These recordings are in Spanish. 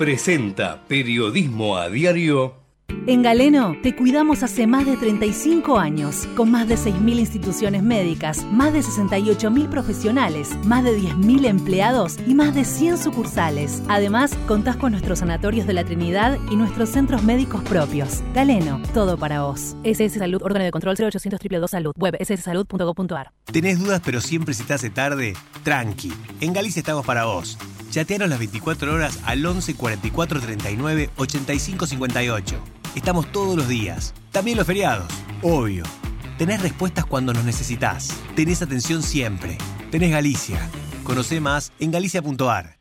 presenta Periodismo a Diario. En Galeno te cuidamos hace más de 35 años, con más de 6.000 instituciones médicas, más de 68.000 profesionales, más de 10.000 empleados y más de 100 sucursales. Además, contás con nuestros sanatorios de la Trinidad y nuestros centros médicos propios. Galeno, todo para vos. SS Salud, órgano de control 0800 222 Salud, web sssalud.gov.ar. ¿Tenés dudas pero siempre se te hace tarde? Tranqui, en Galicia estamos para vos. Chateanos las 24 horas al 11 44 39 85 58. Estamos todos los días, también los feriados, obvio. Tenés respuestas cuando nos necesitas. Tenés atención siempre. Tenés Galicia. Conoce más en galicia.ar.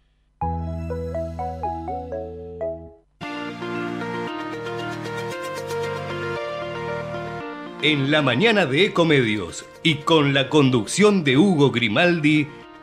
En la mañana de Ecomedios y con la conducción de Hugo Grimaldi,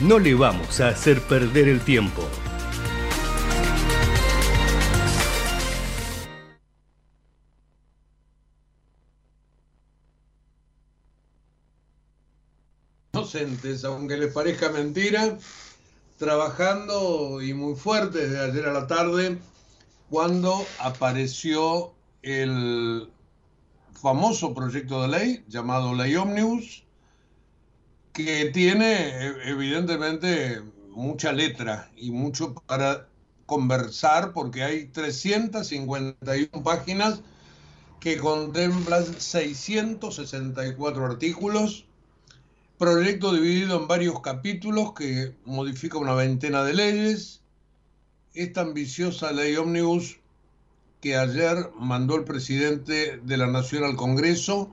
no le vamos a hacer perder el tiempo. Inocentes, aunque les parezca mentira, trabajando y muy fuerte desde ayer a la tarde, cuando apareció el famoso proyecto de ley llamado Ley Omnibus, que tiene evidentemente mucha letra y mucho para conversar porque hay 351 páginas que contemplan 664 artículos, proyecto dividido en varios capítulos que modifica una veintena de leyes, esta ambiciosa ley ómnibus que ayer mandó el presidente de la Nación al Congreso,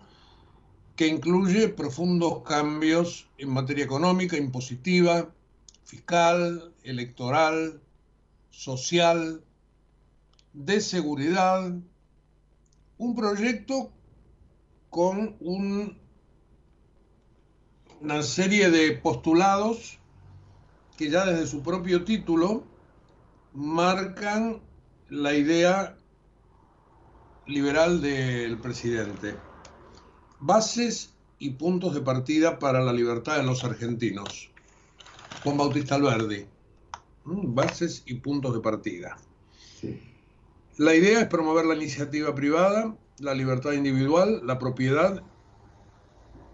que incluye profundos cambios en materia económica, impositiva, fiscal, electoral, social, de seguridad, un proyecto con un, una serie de postulados que ya desde su propio título marcan la idea liberal del presidente bases y puntos de partida para la libertad de los argentinos. Juan Bautista Alberdi. Mm, bases y puntos de partida. La idea es promover la iniciativa privada, la libertad individual, la propiedad,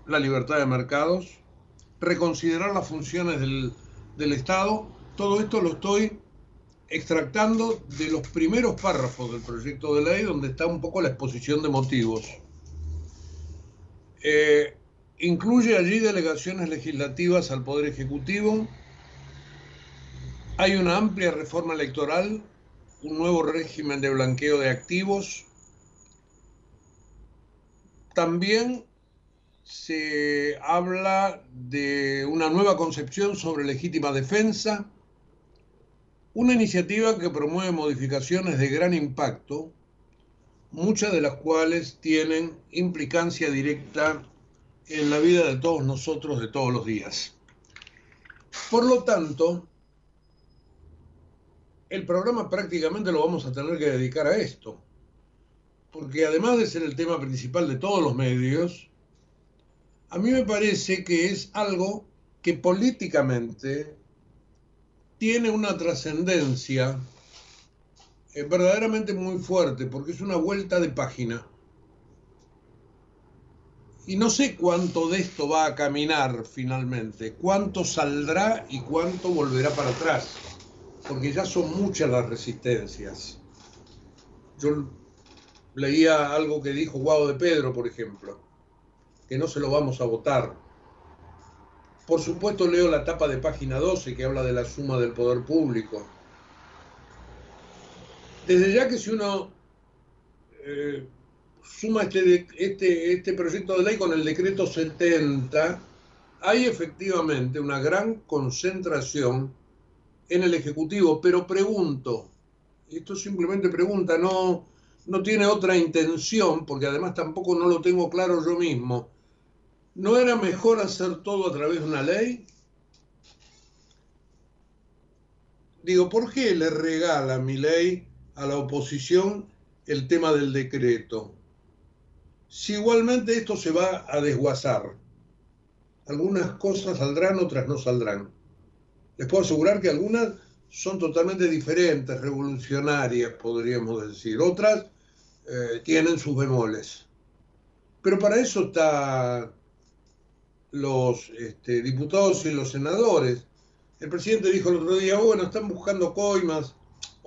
la libertad de mercados, reconsiderar las funciones del, del Estado. Todo esto lo estoy extractando de los primeros párrafos del proyecto de ley donde está un poco la exposición de motivos. Eh, incluye allí delegaciones legislativas al Poder Ejecutivo. Hay una amplia reforma electoral, un nuevo régimen de blanqueo de activos. También se habla de una nueva concepción sobre legítima defensa, una iniciativa que promueve modificaciones de gran impacto muchas de las cuales tienen implicancia directa en la vida de todos nosotros de todos los días. Por lo tanto, el programa prácticamente lo vamos a tener que dedicar a esto, porque además de ser el tema principal de todos los medios, a mí me parece que es algo que políticamente tiene una trascendencia es verdaderamente muy fuerte porque es una vuelta de página. Y no sé cuánto de esto va a caminar finalmente, cuánto saldrá y cuánto volverá para atrás, porque ya son muchas las resistencias. Yo leía algo que dijo Guado de Pedro, por ejemplo, que no se lo vamos a votar. Por supuesto leo la tapa de página 12 que habla de la suma del poder público. Desde ya que si uno eh, suma este, este, este proyecto de ley con el decreto 70, hay efectivamente una gran concentración en el Ejecutivo, pero pregunto, esto simplemente pregunta, no, no tiene otra intención, porque además tampoco no lo tengo claro yo mismo. ¿No era mejor hacer todo a través de una ley? Digo, ¿por qué le regala mi ley a la oposición el tema del decreto? Si igualmente esto se va a desguazar. Algunas cosas saldrán, otras no saldrán. Les puedo asegurar que algunas son totalmente diferentes, revolucionarias, podríamos decir. Otras eh, tienen sus bemoles. Pero para eso están los este, diputados y los senadores. El presidente dijo el otro día, bueno, están buscando coimas,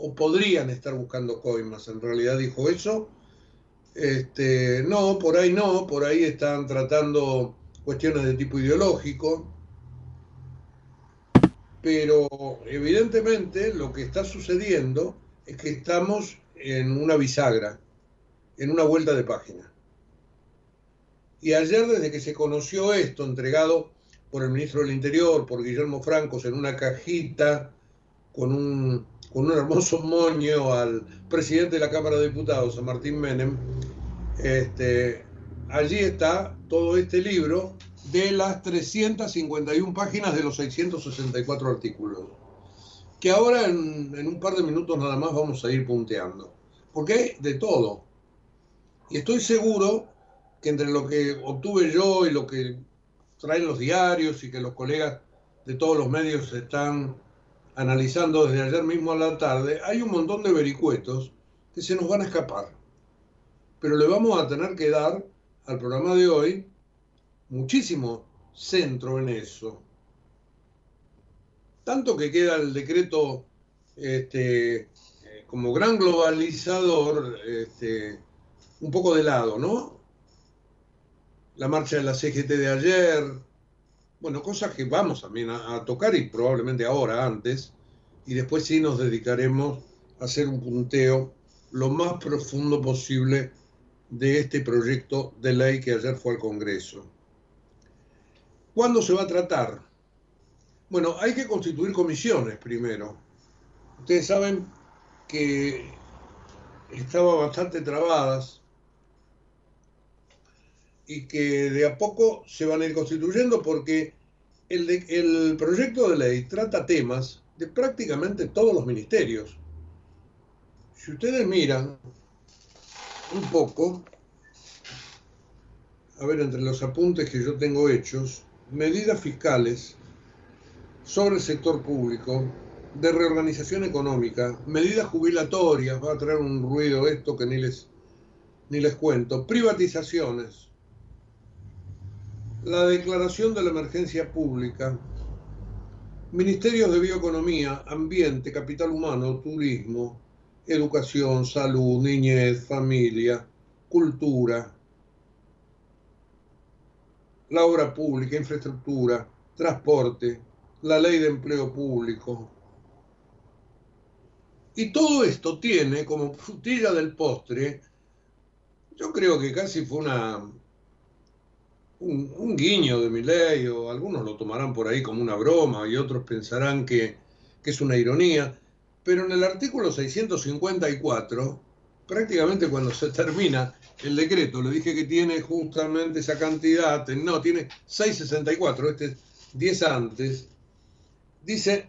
o podrían estar buscando coimas, en realidad dijo eso. Este, no, por ahí no, por ahí están tratando cuestiones de tipo ideológico, pero evidentemente lo que está sucediendo es que estamos en una bisagra, en una vuelta de página. Y ayer, desde que se conoció esto, entregado por el ministro del Interior, por Guillermo Francos, en una cajita con un, con un hermoso moño al presidente de la Cámara de Diputados, a Martín Menem, este, allí está todo este libro de las 351 páginas de los 664 artículos, que ahora en, en un par de minutos nada más vamos a ir punteando, porque hay de todo. Y estoy seguro que entre lo que obtuve yo y lo que traen los diarios y que los colegas de todos los medios están analizando desde ayer mismo a la tarde, hay un montón de vericuetos que se nos van a escapar. Pero le vamos a tener que dar al programa de hoy muchísimo centro en eso. Tanto que queda el decreto este, eh, como gran globalizador este, un poco de lado, ¿no? La marcha de la CGT de ayer, bueno, cosas que vamos también a, tocar y probablemente ahora, antes, y después sí nos dedicaremos a hacer un punteo lo más profundo posible de este proyecto de ley que ayer fue al Congreso. ¿Cuándo se va a tratar? Bueno, hay que constituir comisiones primero. Ustedes saben que estaban bastante trabadas y que de a poco se van a ir constituyendo porque el, el proyecto de ley trata temas de prácticamente todos los ministerios. Si ustedes miran, un poco, a ver, entre los apuntes que yo tengo hechos, medidas fiscales sobre el sector público, de reorganización económica, medidas jubilatorias, va a traer un ruido esto que ni les, ni les cuento, privatizaciones, la declaración de la emergencia pública, ministerios de bioeconomía, ambiente, capital humano, turismo, educación, salud, niñez, familia, cultura, la obra pública, infraestructura, transporte, la ley de empleo público. Y todo esto tiene como frutilla del postre, yo creo que casi fue una, un, guiño de mi ley, o algunos lo tomarán por ahí como una broma y otros pensarán que, que es una ironía, pero en el artículo 654, prácticamente cuando se termina el decreto, le dije que tiene justamente esa cantidad, no, tiene 664, este es 10 antes, dice,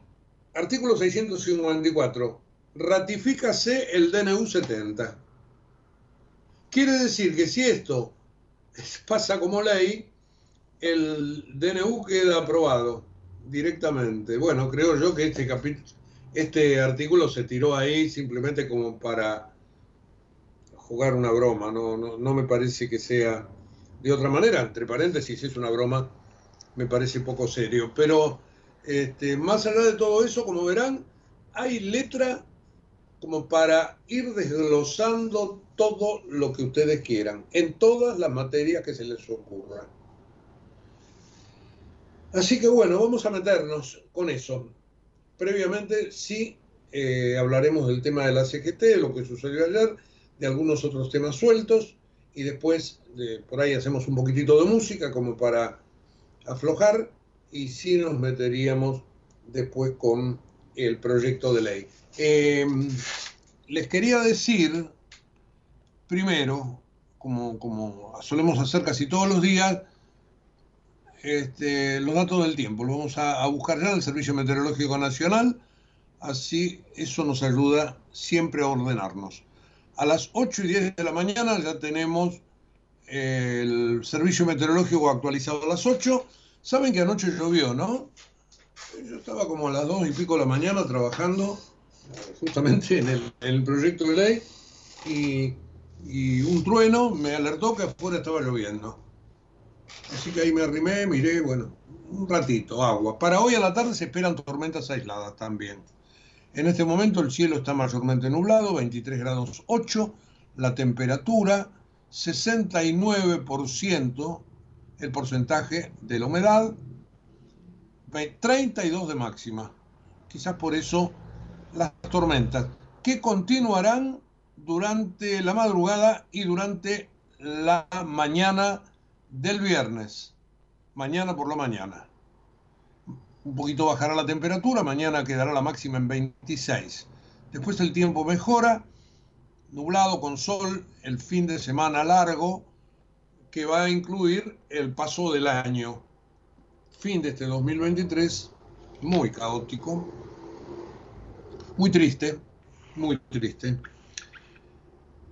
artículo 654, ratifícase el DNU 70. Quiere decir que si esto pasa como ley, el DNU queda aprobado directamente. Bueno, creo yo que este capítulo este artículo se tiró ahí simplemente como para jugar una broma, no, no, no, me parece que sea de otra manera, entre paréntesis, es una broma, me parece poco serio, pero este, más allá de todo eso, como verán, hay letra como para ir desglosando todo lo que ustedes quieran, en todas las materias que se les ocurra. Así que bueno, vamos a meternos con eso. Previamente sí eh, hablaremos del tema de la CGT, de lo que sucedió ayer, de algunos otros temas sueltos y después por ahí hacemos un poquitito de música como para aflojar y sí nos meteríamos después con el proyecto de ley. Em, les quería decir, primero, como, como, solemos hacer casi todos los días, este, los datos del tiempo. Lo vamos a, buscar ya en el Servicio Meteorológico Nacional, así eso nos ayuda siempre a ordenarnos. A las 8 y 10 de la mañana ya tenemos el servicio meteorológico actualizado a las 8. Saben que anoche llovió, ¿no? Yo estaba como a las 2 y pico de la mañana trabajando justamente en el, proyecto de ley y, y, un trueno me alertó que afuera estaba lloviendo. Así que ahí me arrimé, miré, bueno, un ratito, agua. Para hoy a la tarde se esperan tormentas aisladas también. En este momento el cielo está mayormente nublado, 23 grados 8, la temperatura 69% el porcentaje de la humedad, 32 de máxima. Quizás por eso las tormentas, que continuarán durante la madrugada y durante la mañana del viernes. Mañana por la mañana. Un poquito bajará la temperatura, mañana quedará la máxima en 26. Después el tiempo mejora nublado con sol, el fin de semana largo, que va a incluir el paso del año. Fin de este 2023, muy caótico, muy triste, muy triste.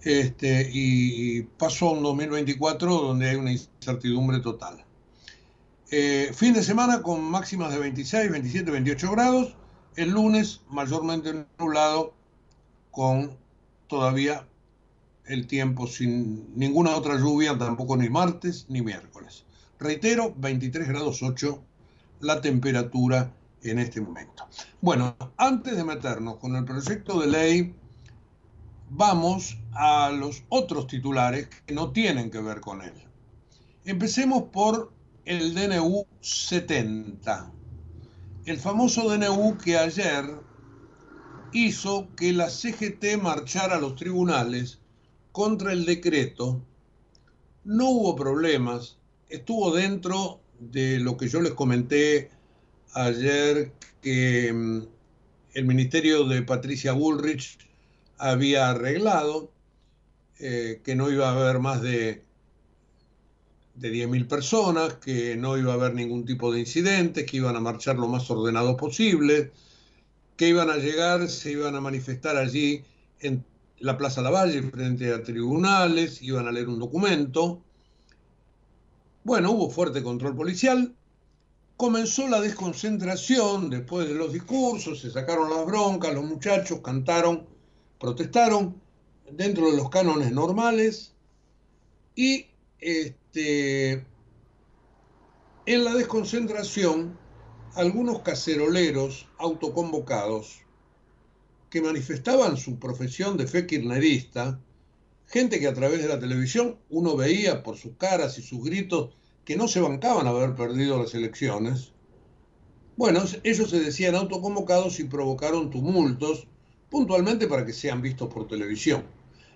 Este, y pasó un 2024 donde hay una incertidumbre total. Eh, fin de semana con máximas de 26, 27, 28 grados. El lunes mayormente nublado con todavía el tiempo sin ninguna otra lluvia, tampoco ni martes ni miércoles. Reitero, 23 grados 8 la temperatura en este momento. Bueno, antes de meternos con el proyecto de ley, vamos a los otros titulares que no tienen que ver con él. Empecemos por el DNU 70, el famoso DNU que ayer hizo que la CGT marchara a los tribunales contra el decreto. No hubo problemas, estuvo dentro de lo que yo les comenté ayer que mm, el ministerio de Patricia Bullrich había arreglado, eh, que no iba a haber más de, de 10.000 personas, que no iba a haber ningún tipo de incidentes, que iban a marchar lo más ordenado posible, que iban a llegar, se iban a manifestar allí en la Plaza Lavalle frente a tribunales, iban a leer un documento. Bueno, hubo fuerte control policial, comenzó la desconcentración después de los discursos, se sacaron las broncas, los muchachos cantaron, protestaron dentro de los cánones normales y este, en la desconcentración algunos caceroleros autoconvocados que manifestaban su profesión de fe kirchnerista, gente que a través de la televisión uno veía por sus caras y sus gritos que no se bancaban haber perdido las elecciones, bueno, ellos se decían autoconvocados y provocaron tumultos puntualmente para que sean vistos por televisión.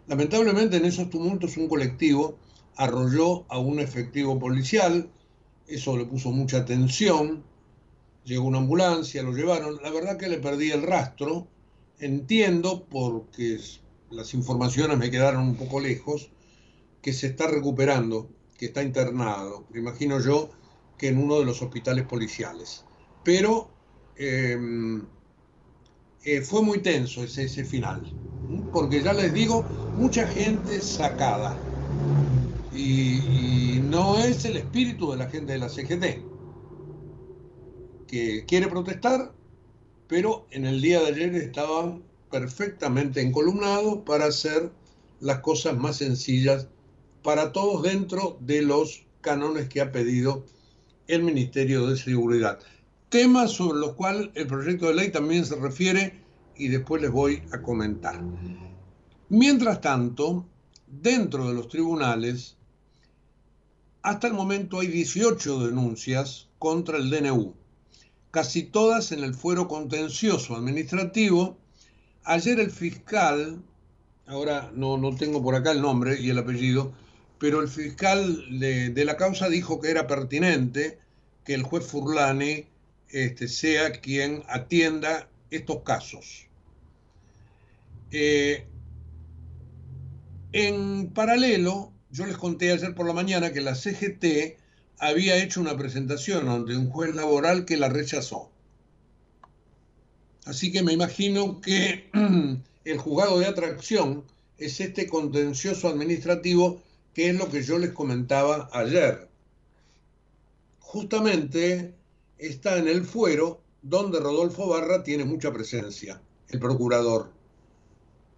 Lamentablemente en esos tumultos un colectivo arrolló a un efectivo policial, eso le puso mucha tensión, llegó una ambulancia, lo llevaron. La verdad que le perdí el rastro. Entiendo, porque las informaciones me quedaron un poco lejos, que se está recuperando, que está internado. Me imagino yo que en uno de los hospitales policiales. Pero em, eh, fue muy tenso ese, ese final, porque ya les digo, mucha gente sacada. y no es el espíritu de la gente de la CGT que quiere protestar, pero en el día de ayer estaban perfectamente encolumnados para hacer las cosas más sencillas para todos dentro de los canones que ha pedido el Ministerio de Seguridad. Temas sobre los cuales el proyecto de ley también se refiere y después les voy a comentar. Mientras tanto, dentro de los tribunales, hasta el momento hay 18 denuncias contra el DNU, casi todas en el fuero contencioso administrativo. Ayer el fiscal, ahora no, no tengo por acá el nombre y el apellido, pero el fiscal de, la causa dijo que era pertinente que el juez Furlani este, sea quien atienda estos casos. Eh, en paralelo, yo les conté ayer por la mañana que la CGT había hecho una presentación ante un juez laboral que la rechazó. Así que me imagino que el juzgado de atracción es este contencioso administrativo que es lo que yo les comentaba ayer. Justamente está en el fuero donde Rodolfo Barra tiene mucha presencia, el procurador,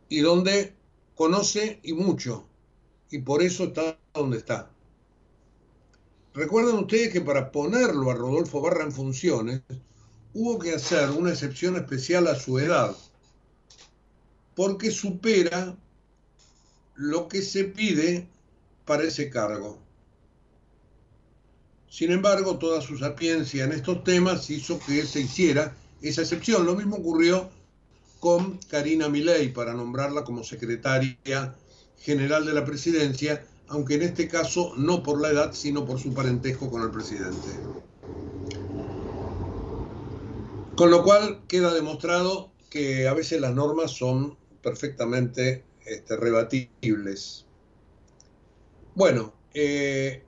y donde conoce y mucho, y por eso está donde está. Recuerden ustedes que para ponerlo a Rodolfo Barra en funciones, hubo que hacer una excepción especial a su edad, porque supera lo que se pide para ese cargo. Sin embargo, toda su sapiencia en estos temas hizo que se hiciera esa excepción. Lo mismo ocurrió con Karina Milei para nombrarla como secretaria general de la presidencia, aunque en este caso no por la edad, sino por su parentesco con el presidente. Con lo cual queda demostrado que a veces las normas son perfectamente este, rebatibles. Bueno, eh,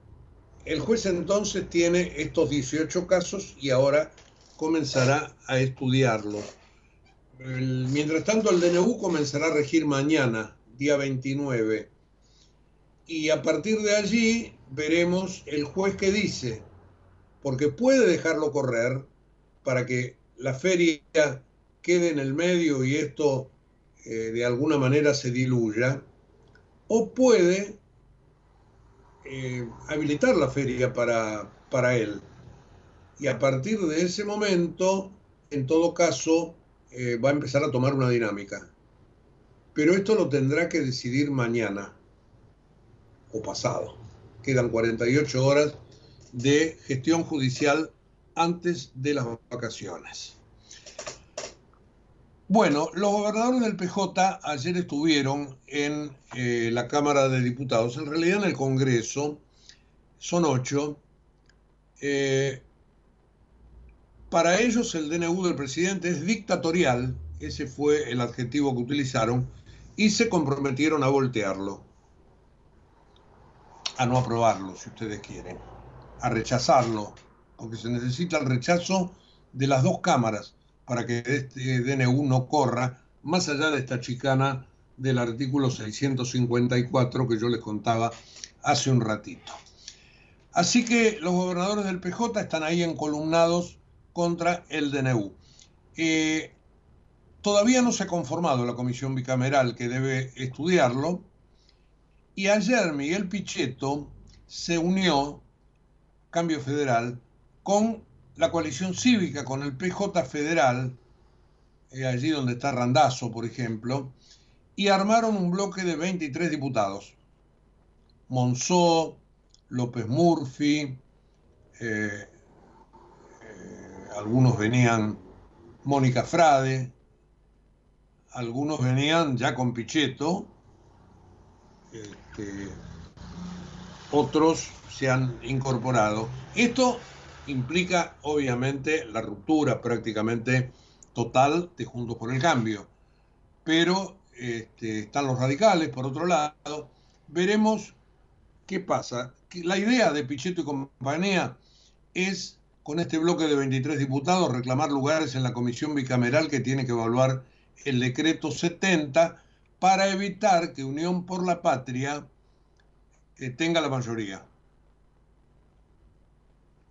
el juez entonces tiene estos 18 casos y ahora comenzará a estudiarlos. mientras tanto, el DNU comenzará a regir mañana, día 29. Y a partir de allí veremos el juez que dice, porque puede dejarlo correr para que la feria quede en el medio y esto eh, de alguna manera se diluya, o puede eh, habilitar la feria para, para él. Y a partir de ese momento, en todo caso, eh, va a empezar a tomar una dinámica. Pero esto lo tendrá que decidir mañana o pasado. Quedan 48 horas de gestión judicial antes de las vacaciones. Bueno, los gobernadores del PJ ayer estuvieron en eh, la Cámara de Diputados, en realidad en el Congreso, son ocho. Eh, para ellos el DNU del presidente es dictatorial, ese fue el adjetivo que utilizaron, y se comprometieron a voltearlo, a no aprobarlo, si ustedes quieren, a rechazarlo, porque se necesita el rechazo de las dos cámaras para que este DNU no corra más allá de esta chicana del artículo 654 que yo les contaba hace un ratito. Así que los gobernadores del PJ están ahí encolumnados contra el DNU. Eh, todavía no se ha conformado la comisión bicameral que debe estudiarlo y ayer Miguel Pichetto se unió, Cambio Federal, con la coalición cívica con el PJ federal, eh, allí donde está Randazo, por ejemplo, y armaron un bloque de 23 diputados. Monzó, López Murphy, eh, eh, algunos venían Mónica Frade, algunos venían ya con Pichetto, este, otros se han incorporado. Esto implica obviamente la ruptura prácticamente total de Juntos por el Cambio. Pero este, están los radicales, por otro lado. Veremos qué pasa. La idea de Pichetto y compañía es, con este bloque de 23 diputados, reclamar lugares en la comisión bicameral que tiene que evaluar el decreto 70 para evitar que Unión por la Patria eh, tenga la mayoría.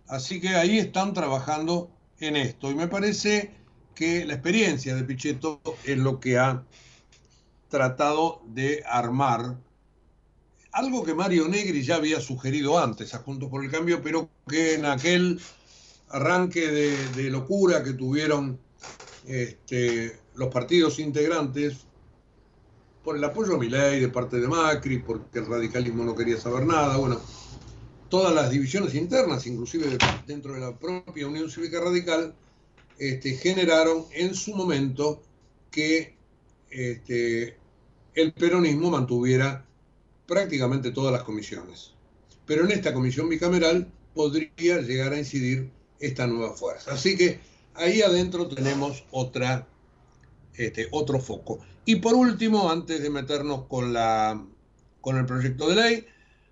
Así que ahí están trabajando en esto. Y me parece que la experiencia de Pichetto es lo que ha tratado de armar algo que Mario Negri ya había sugerido antes a Juntos por el Cambio, pero que en aquel arranque de, locura que tuvieron este, los partidos integrantes por el apoyo a mi ley de parte de Macri, porque el radicalismo no quería saber nada, bueno, todas las divisiones internas, inclusive dentro de la propia Unión Cívica Radical, este, generaron en su momento que este, el peronismo mantuviera prácticamente todas las comisiones. Pero en esta comisión bicameral podría llegar a incidir esta nueva fuerza. Así que ahí adentro tenemos otra, este, otro foco. Y por último, antes de meternos con, la, con el proyecto de ley,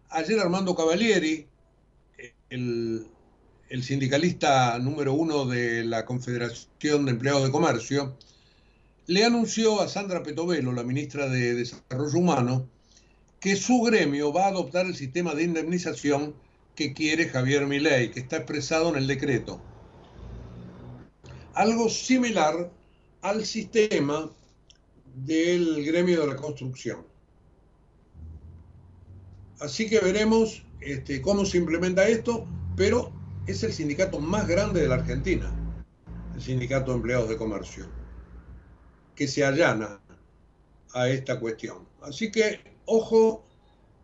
ayer Armando Cavalieri, el, sindicalista número uno de la Confederación de Empleados de Comercio, le anunció a Sandra Petovelo, la ministra de Desarrollo Humano, que su gremio va a adoptar el sistema de indemnización que quiere Javier Milei, que está expresado en el decreto. Algo similar al sistema del gremio de la construcción. Así que veremos este, cómo se implementa esto, pero es el sindicato más grande de la Argentina, el sindicato de empleados de comercio, que se allana a esta cuestión. Así que, ojo,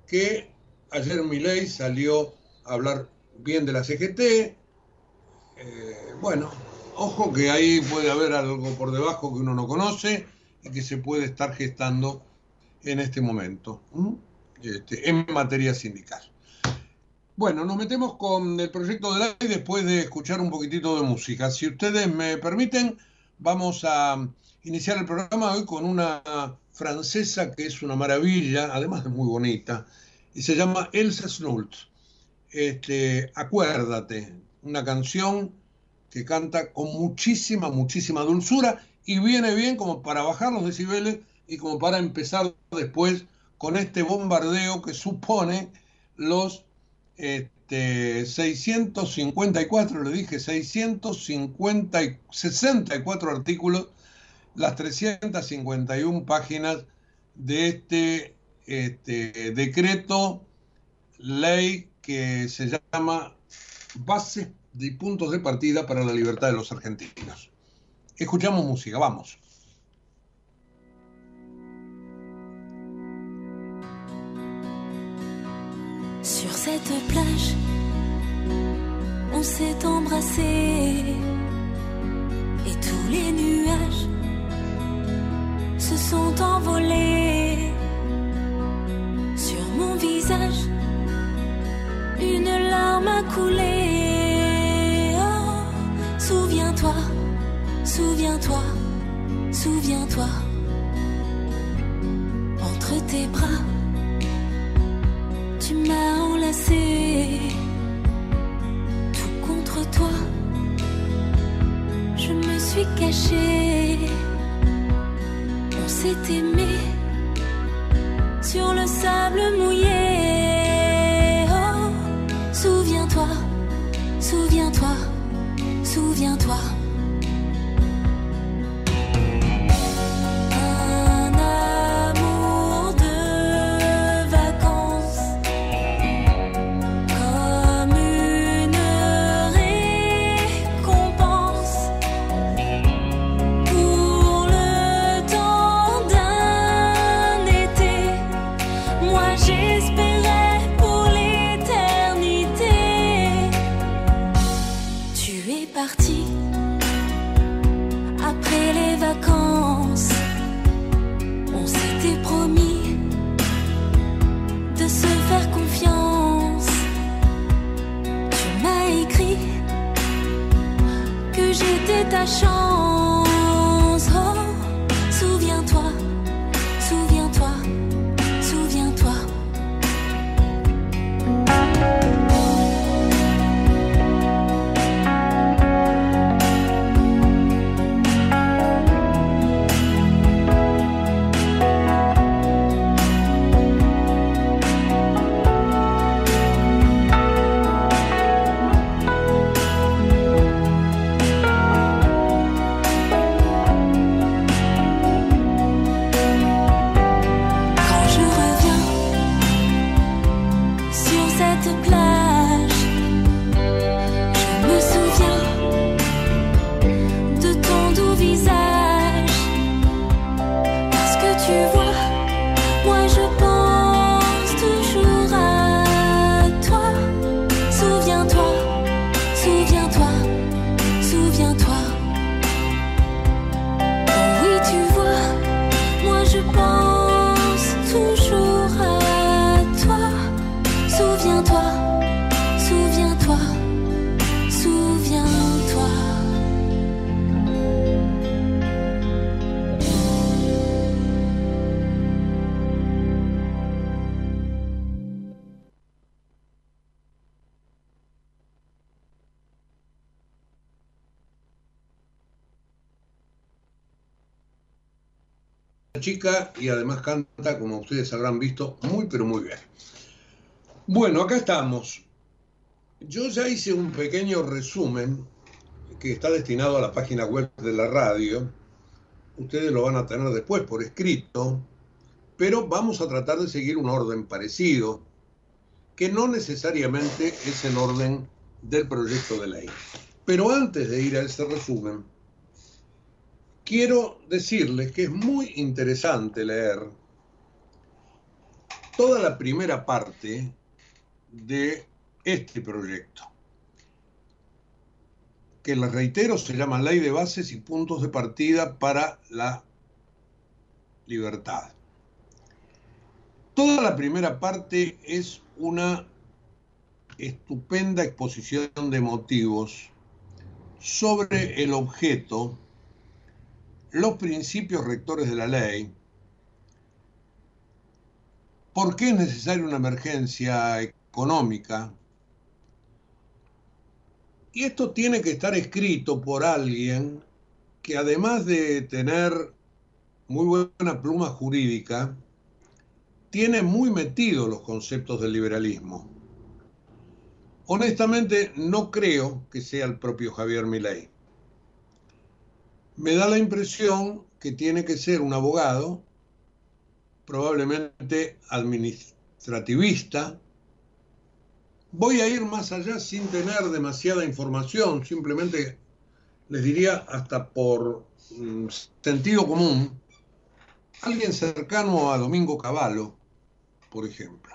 que ayer Milei salió hablar bien de la CGT. Eh, bueno, ojo que ahí puede haber algo por debajo que uno no conoce y que se puede estar gestando en este momento este, en materia sindical. Bueno, nos metemos con el proyecto de ley después de escuchar un poquitito de música. Si ustedes me permiten, vamos a iniciar el programa hoy con una francesa que es una maravilla, además de muy bonita, y se llama Elsa Snult este, Acuérdate, una canción que canta con muchísima, muchísima dulzura y viene bien como para bajar los decibeles y como para empezar después con este bombardeo que supone los este, 654, le dije, 650, 64 artículos, las 351 páginas de este, este decreto, ley que se llama Base de puntos de partida para la libertad de los argentinos. Escuchamos música, vamos. Sur cette plage, on s'est embrassé et tous les nuages se sont envolés sur mon visage une larme a coulé. Oh, souviens-toi, souviens-toi, souviens-toi. Entre tes bras, tu m'as enlacé. Tout contre toi, je me suis cachée. On s'est aimé sur le sable mouillé. Souviens-toi, souviens-toi, souviens-toi. 说 chica y además canta, como ustedes habrán visto, muy pero muy bien. Bueno, acá estamos. Yo ya hice un pequeño resumen que está destinado a la página web de la radio. Ustedes lo van a tener después por escrito, pero vamos a tratar de seguir un orden parecido, que no necesariamente es el orden del proyecto de ley. Pero antes de ir a ese resumen, quiero decirles que es muy interesante leer toda la primera parte de este proyecto, que les reitero se llama Ley de Bases y Puntos de Partida para la Libertad. Toda la primera parte es una estupenda exposición de motivos sobre el objeto los principios rectores de la ley, por qué es necesaria una emergencia económica. Y esto tiene que estar escrito por alguien que además de tener muy buena pluma jurídica, tiene muy metido los conceptos del liberalismo. Honestamente, no creo que sea el propio Javier Milei me da la impresión que tiene que ser un abogado, probablemente administrativista. Voy a ir más allá sin tener demasiada información, simplemente les diría hasta por mm, sentido común, alguien cercano a Domingo Cavallo, por ejemplo.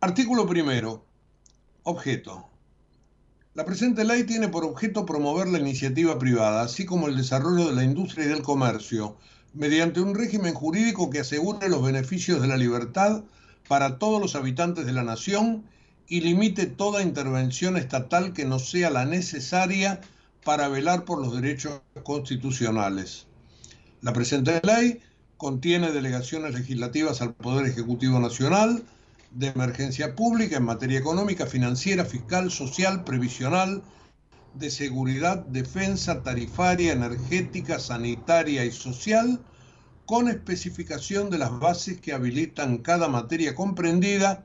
Artículo primero. Objeto. La presente ley tiene por objeto promover la iniciativa privada, así como el desarrollo de la industria y del comercio, mediante un régimen jurídico que asegure los beneficios de la libertad para todos los habitantes de la nación y limite toda intervención estatal que no sea la necesaria para velar por los derechos constitucionales. La presente ley contiene delegaciones legislativas al Poder Ejecutivo Nacional, de emergencia pública en materia económica, financiera, fiscal, social, previsional, de seguridad, defensa, tarifaria, energética, sanitaria y social, con especificación de las bases que habilitan cada materia comprendida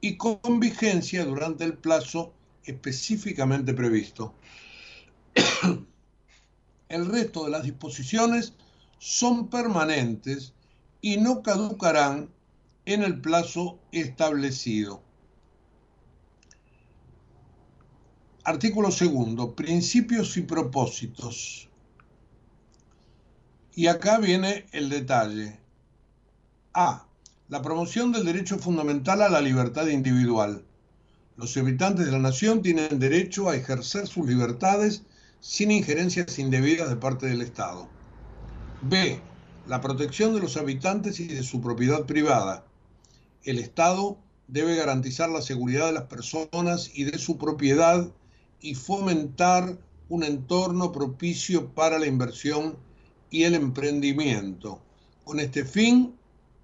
y con vigencia durante el plazo específicamente previsto. El resto de las disposiciones son permanentes y no caducarán en el plazo establecido. Artículo segundo, principios y propósitos. Y acá viene el detalle. A. La promoción del derecho fundamental a la libertad individual. Los habitantes de la nación tienen derecho a ejercer sus libertades sin injerencias indebidas de parte del Estado. B. La protección de los habitantes y de su propiedad privada el Estado debe garantizar la seguridad de las personas y de su propiedad y fomentar un entorno propicio para la inversión y el emprendimiento. Con este fin,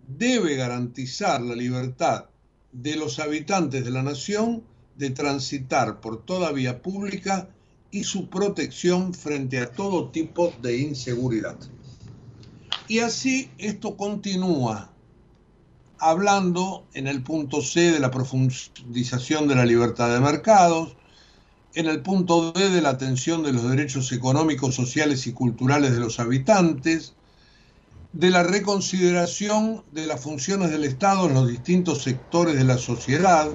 debe garantizar la libertad de los habitantes de la nación de transitar por toda vía pública y su protección frente a todo tipo de inseguridad. Y así esto continúa hablando en el punto C de la profundización de la libertad de mercados, en el punto D de la atención de los derechos económicos, sociales y culturales de los habitantes, de la reconsideración de las funciones del Estado en los distintos sectores de la sociedad,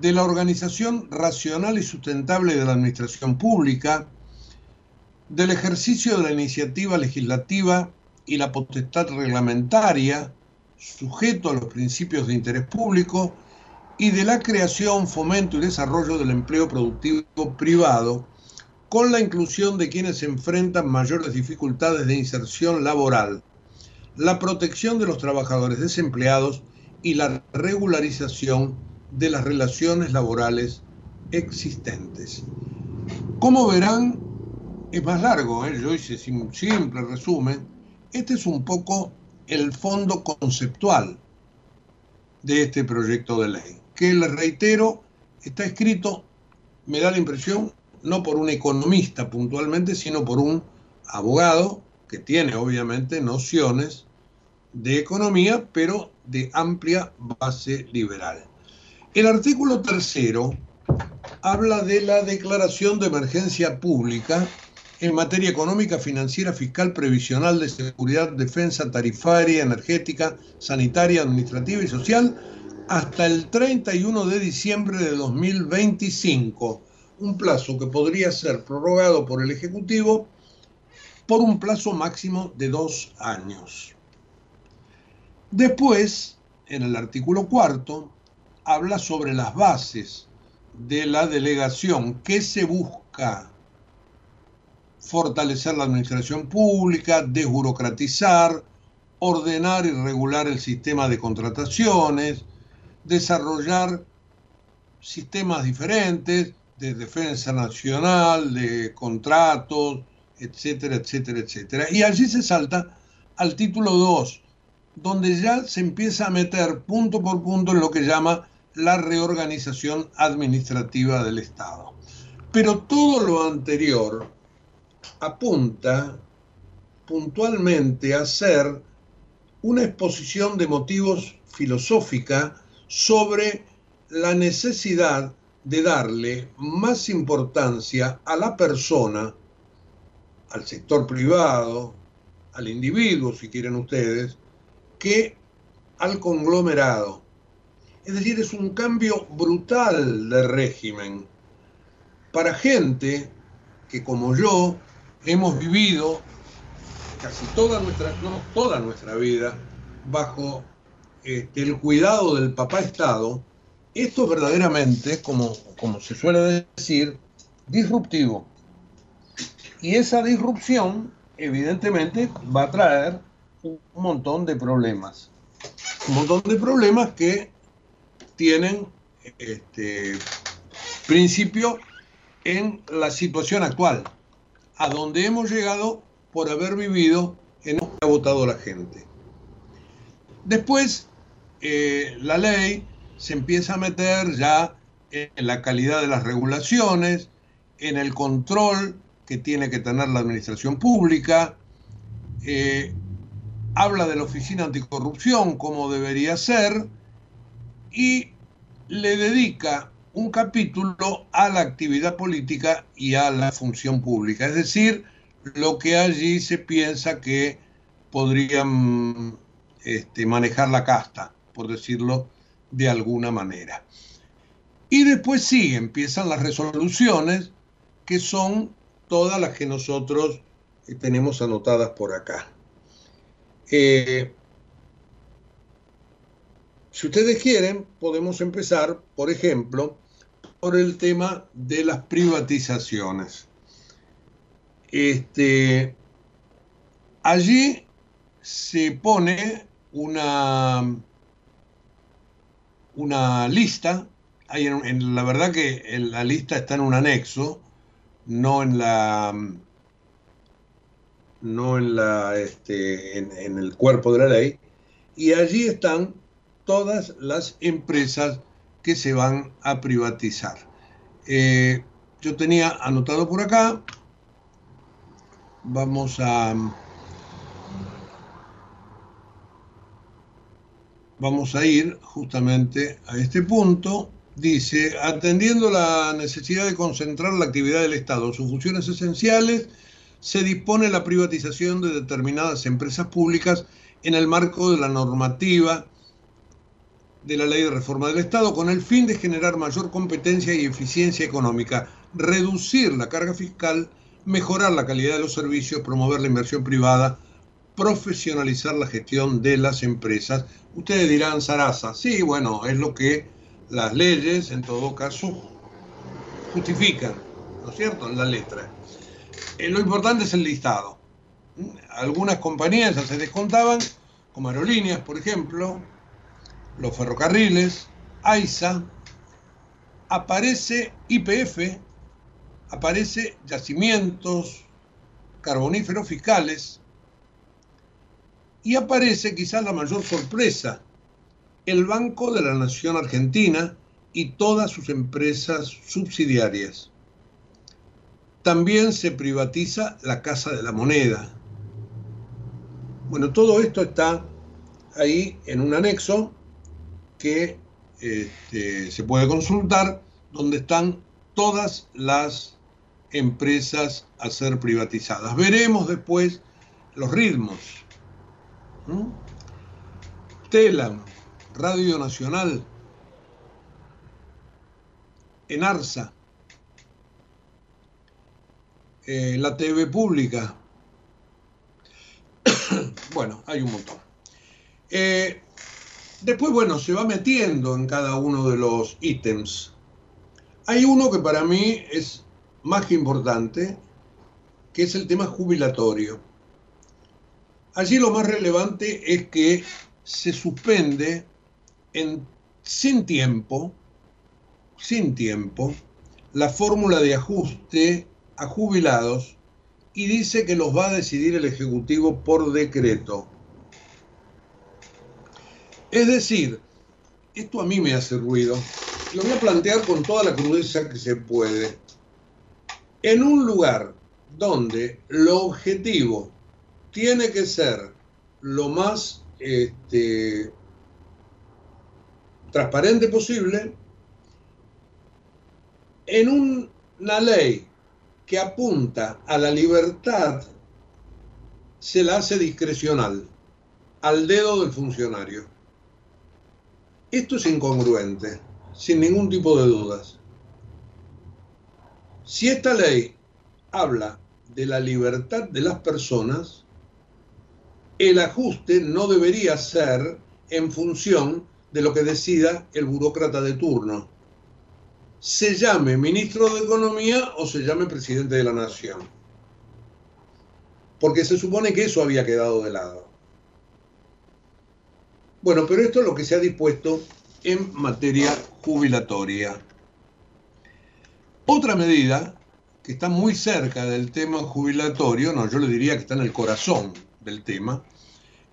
de la organización racional y sustentable de la administración pública, del ejercicio de la iniciativa legislativa y la potestad reglamentaria, sujeto a los principios de interés público, y de la creación, fomento y desarrollo del empleo productivo privado, con la inclusión de quienes enfrentan mayores dificultades de inserción laboral, la protección de los trabajadores desempleados y la regularización de las relaciones laborales existentes. Como verán, es más largo, ¿eh? yo hice un simple resumen. Este es un poco el fondo conceptual de este proyecto de ley, que les reitero, está escrito, me da la impresión, no por un economista puntualmente, sino por un abogado que tiene obviamente nociones de economía, pero de amplia base liberal. El artículo tercero habla de la declaración de emergencia pública en materia económica, financiera, fiscal, previsional, de seguridad, defensa, tarifaria, energética, sanitaria, administrativa y social hasta el 31 de diciembre de 2025 un plazo que podría ser prorrogado por el Ejecutivo por un plazo máximo de dos años. Después, en el artículo cuarto, habla sobre las bases de la delegación que se busca fortalecer la administración pública, desburocratizar, ordenar y regular el sistema de contrataciones, desarrollar sistemas diferentes, de defensa nacional, de contratos, etcétera, etcétera, etcétera. Y allí se salta al título 2, donde ya se empieza a meter punto por punto en lo que llama la reorganización administrativa del Estado. Pero todo lo anterior apunta puntualmente a hacer una exposición de motivos filosófica sobre la necesidad de darle más importancia a la persona, al sector privado, al individuo, si quieren ustedes, que al conglomerado. Es decir, es un cambio brutal de régimen para gente que como yo hemos vivido casi toda nuestra, toda nuestra vida bajo este, el cuidado del papá Estado, esto es verdaderamente, como, como se suele decir, disruptivo. Y esa disrupción, evidentemente, va a traer un montón de problemas. Un montón de problemas que tienen este, principio en la situación actual, a donde hemos llegado por haber vivido en lo que ha votado la gente. Después, eh, la ley se empieza a meter ya en la calidad de las regulaciones, en el control que tiene que tener la administración pública, eh, habla de la Oficina Anticorrupción como debería ser y le dedica un capítulo a la actividad política y a la función pública, es decir, lo que allí se piensa que podrían este, manejar la casta, por decirlo de alguna manera. Y después sí, empiezan las resoluciones, que son todas las que nosotros eh, tenemos anotadas por acá. Eh, si ustedes quieren, podemos empezar, por ejemplo, por el tema de las privatizaciones. Este, allí se pone una una lista. Hay en, la verdad que en la lista está en un anexo, no en la no en la este, en, el cuerpo de la ley, y allí están todas las empresas que se van a privatizar. Eh, yo tenía anotado por acá, vamos a vamos a ir justamente a este punto. Dice, atendiendo la necesidad de concentrar la actividad del Estado sus funciones esenciales, se dispone la privatización de determinadas empresas públicas en el marco de la normativa de la Ley de Reforma del Estado con el fin de generar mayor competencia y eficiencia económica, reducir la carga fiscal, mejorar la calidad de los servicios, promover la inversión privada, profesionalizar la gestión de las empresas. Ustedes dirán, Sarasa, sí, bueno, es lo que las leyes en todo caso justifican, ¿no es cierto?, en la letra. Eh, lo importante es el listado. Algunas compañías ya se descontaban, como aerolíneas, por ejemplo, los ferrocarriles, AISA, aparece IPF, aparece yacimientos carboníferos fiscales y aparece quizás la mayor sorpresa, el Banco de la Nación Argentina y todas sus empresas subsidiarias. También se privatiza la Casa de la Moneda. Bueno, todo esto está ahí en un anexo que este, se puede consultar, donde están todas las empresas a ser privatizadas. Veremos después los ritmos. Telam, Radio Nacional, Enarsa, eh, la TV pública. bueno, hay un montón. Eh, después, bueno, se va metiendo en cada uno de los ítems. Hay uno que para mí es más que importante, que es el tema jubilatorio. Allí lo más relevante es que se suspende en, sin tiempo, sin tiempo, la fórmula de ajuste a jubilados y dice que los va a decidir el Ejecutivo por decreto. Es decir, esto a mí me hace ruido. Lo voy a plantear con toda la crudeza que se puede. En un lugar donde lo objetivo tiene que ser lo más este, transparente posible, en una ley que apunta a la libertad se la hace discrecional, al dedo del funcionario. Esto es incongruente, sin ningún tipo de dudas. Si esta ley habla de la libertad de las personas, el ajuste no debería ser en función de lo que decida el burócrata de turno se llame ministro de Economía o se llame presidente de la Nación. Porque se supone que eso había quedado de lado. Bueno, pero esto es lo que se ha dispuesto en materia jubilatoria. Otra medida que está muy cerca del tema jubilatorio, no, yo le diría que está en el corazón del tema,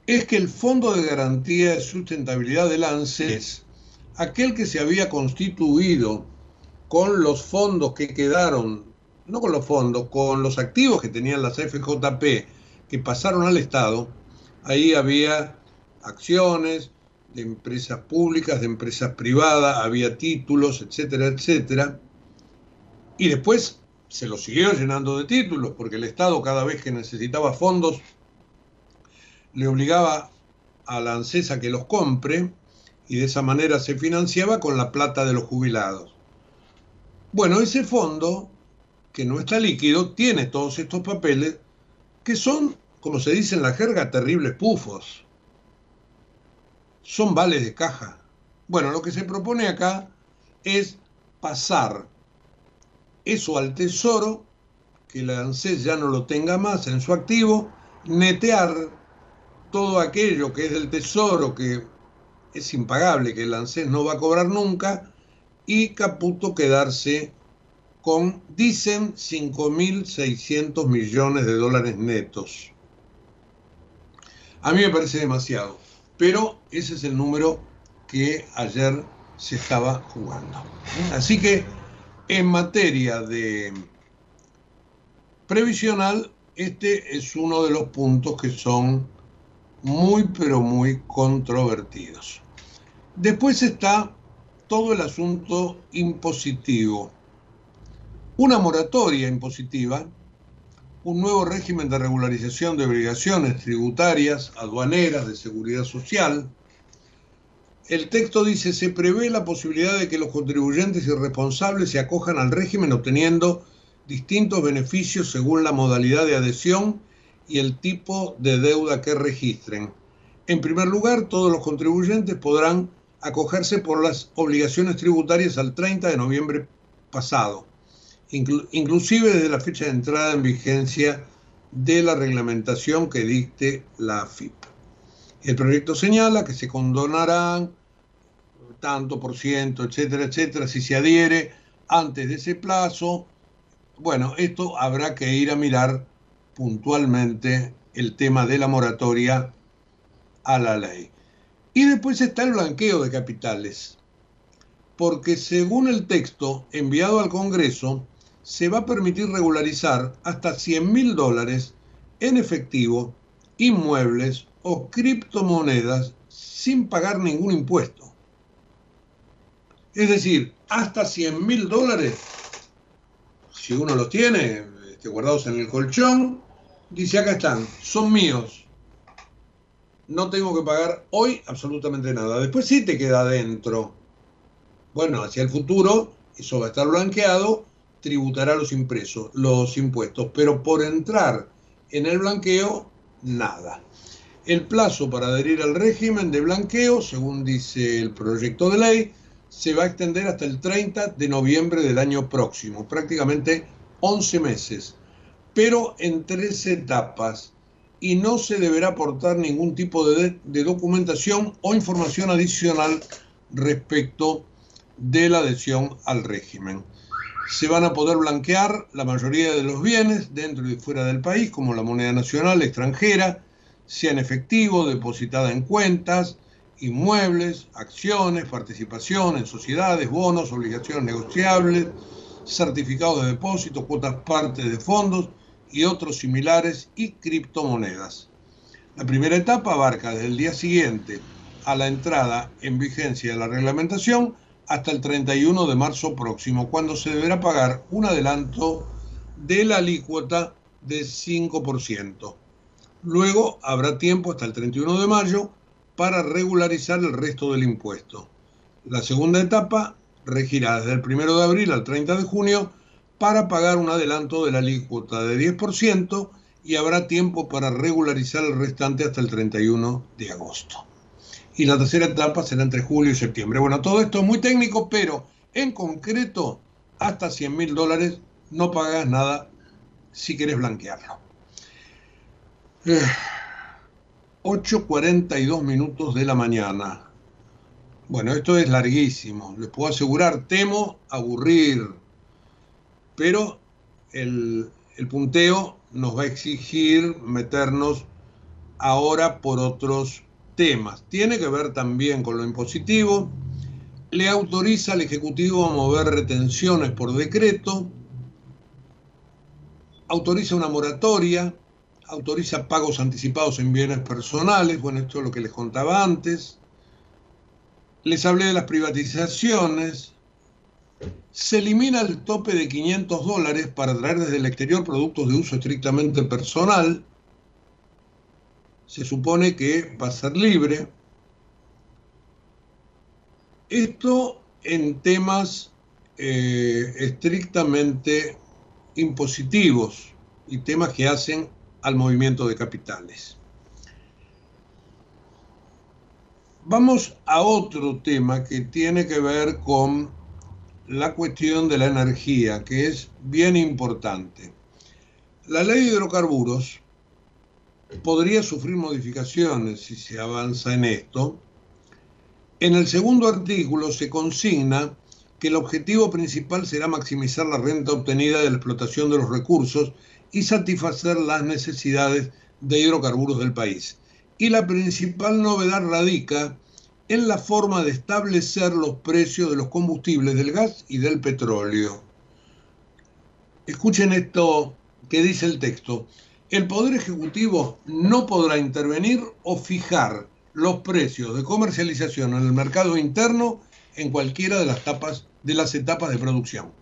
es que el Fondo de Garantía de Sustentabilidad del ANSES, aquel que se había constituido con los fondos que quedaron, no con los fondos, con los activos que tenían las FJP que pasaron al Estado, ahí había acciones de empresas públicas, de empresas privadas, había títulos, etcétera, etcétera. Y después se lo siguió llenando de títulos, porque el Estado cada vez que necesitaba fondos le obligaba a la ANSES que los compre y de esa manera se financiaba con la plata de los jubilados. Bueno, ese fondo, que no está líquido, tiene todos estos papeles que son, como se dice en la jerga, terribles pufos. Son vales de caja. Bueno, lo que se propone acá es pasar eso al tesoro, que la ANSES ya no lo tenga más en su activo, netear todo aquello que es del tesoro, que es impagable, que el ANSES no va a cobrar nunca, y Caputo quedarse con, dicen, 5.600 millones de dólares netos. A mí me parece demasiado, pero ese es el número que ayer se estaba jugando. Así que en materia de previsional, este es uno de los puntos que son muy, pero muy controvertidos. Después está todo el asunto impositivo. Una moratoria impositiva, un nuevo régimen de regularización de obligaciones tributarias, aduaneras, de seguridad social. El texto dice, se prevé la posibilidad de que los contribuyentes y responsables se acojan al régimen obteniendo distintos beneficios según la modalidad de adhesión y el tipo de deuda que registren. En primer lugar, todos los contribuyentes podrán acogerse por las obligaciones tributarias al 30 de noviembre pasado, inclusive desde la fecha de entrada en vigencia de la reglamentación que dicte la AFIP. El proyecto señala que se condonarán tanto por ciento, etcétera, etcétera, si se adhiere antes de ese plazo. Bueno, esto habrá que ir a mirar puntualmente el tema de la moratoria a la ley. Y después está el blanqueo de capitales, porque según el texto enviado al Congreso, se va a permitir regularizar hasta 100 mil dólares en efectivo, inmuebles o criptomonedas sin pagar ningún impuesto. Es decir, hasta 100 mil dólares, si uno los tiene este, guardados en el colchón, dice acá están, son míos. No tengo que pagar hoy absolutamente nada. Después sí te queda adentro. Bueno, hacia el futuro eso va a estar blanqueado, tributará los impresos, los impuestos, pero por entrar en el blanqueo, nada. El plazo para adherir al régimen de blanqueo, según dice el proyecto de ley, se va a extender hasta el 30 de noviembre del año próximo, prácticamente 11 meses, pero en tres etapas y no se deberá aportar ningún tipo de, de documentación o información adicional respecto de la adhesión al régimen. Se van a poder blanquear la mayoría de los bienes dentro y fuera del país, como la moneda nacional extranjera, sea en efectivo, depositada en cuentas, inmuebles, acciones, participación en sociedades, bonos, obligaciones negociables, certificados de depósito, cuotas partes de fondos y otros similares y criptomonedas. La primera etapa abarca desde el día siguiente a la entrada en vigencia de la reglamentación hasta el 31 de marzo próximo, cuando se deberá pagar un adelanto de la alícuota de 5%. Luego habrá tiempo hasta el 31 de mayo para regularizar el resto del impuesto. La segunda etapa regirá desde el 1 de abril al 30 de junio para pagar un adelanto de la alícuota de 10% y habrá tiempo para regularizar el restante hasta el 31 de agosto. Y la tercera etapa será entre julio y septiembre. Bueno, todo esto es muy técnico, pero en concreto, hasta 100 mil dólares no pagas nada si quieres blanquearlo. 8.42 minutos de la mañana. Bueno, esto es larguísimo, les puedo asegurar, temo aburrir, pero el, el punteo nos va a exigir meternos ahora por otros temas. Tiene que ver también con lo impositivo, le autoriza al Ejecutivo a mover retenciones por decreto, autoriza una moratoria, autoriza pagos anticipados en bienes personales, bueno, esto es lo que les contaba antes. Les hablé de las privatizaciones. Se elimina el tope de 500 dólares para traer desde el exterior productos de uso estrictamente personal. Se supone que va a ser libre. Esto en temas eh, estrictamente impositivos y temas que hacen al movimiento de capitales. Vamos a otro tema que tiene que ver con la cuestión de la energía, que es bien importante. La ley de hidrocarburos podría sufrir modificaciones si se avanza en esto. En el segundo artículo se consigna que el objetivo principal será maximizar la renta obtenida de la explotación de los recursos y satisfacer las necesidades de hidrocarburos del país. Y la principal novedad radica en la forma de establecer los precios de los combustibles del gas y del petróleo. Escuchen esto que dice el texto. El Poder Ejecutivo no podrá intervenir o fijar los precios de comercialización en el mercado interno en cualquiera de las, etapas, de las etapas de producción.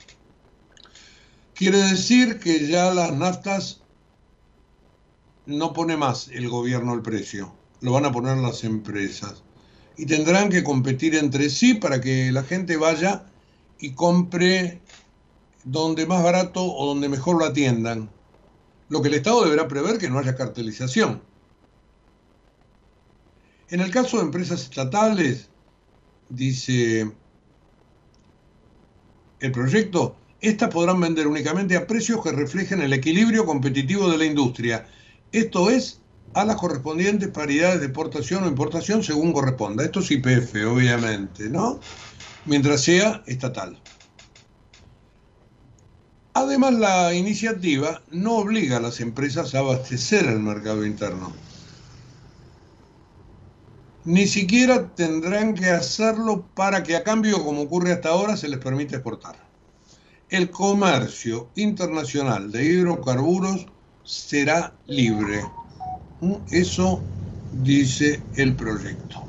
Quiere decir que ya las naftas no pone más el gobierno el precio, lo van a poner las empresas. Y tendrán que competir entre sí para que la gente vaya y compre donde más barato o donde mejor lo atiendan. Lo que el Estado deberá prever que no haya cartelización. En el caso de empresas estatales, dice el proyecto, estas podrán vender únicamente a precios que reflejen el equilibrio competitivo de la industria. Esto es a las correspondientes paridades de exportación o importación según corresponda. Esto es IPF, obviamente, ¿no? Mientras sea estatal. Además, la iniciativa no obliga a las empresas a abastecer el mercado interno. Ni siquiera tendrán que hacerlo para que a cambio, como ocurre hasta ahora, se les permita exportar. El comercio internacional de hidrocarburos será libre. Eso dice el proyecto.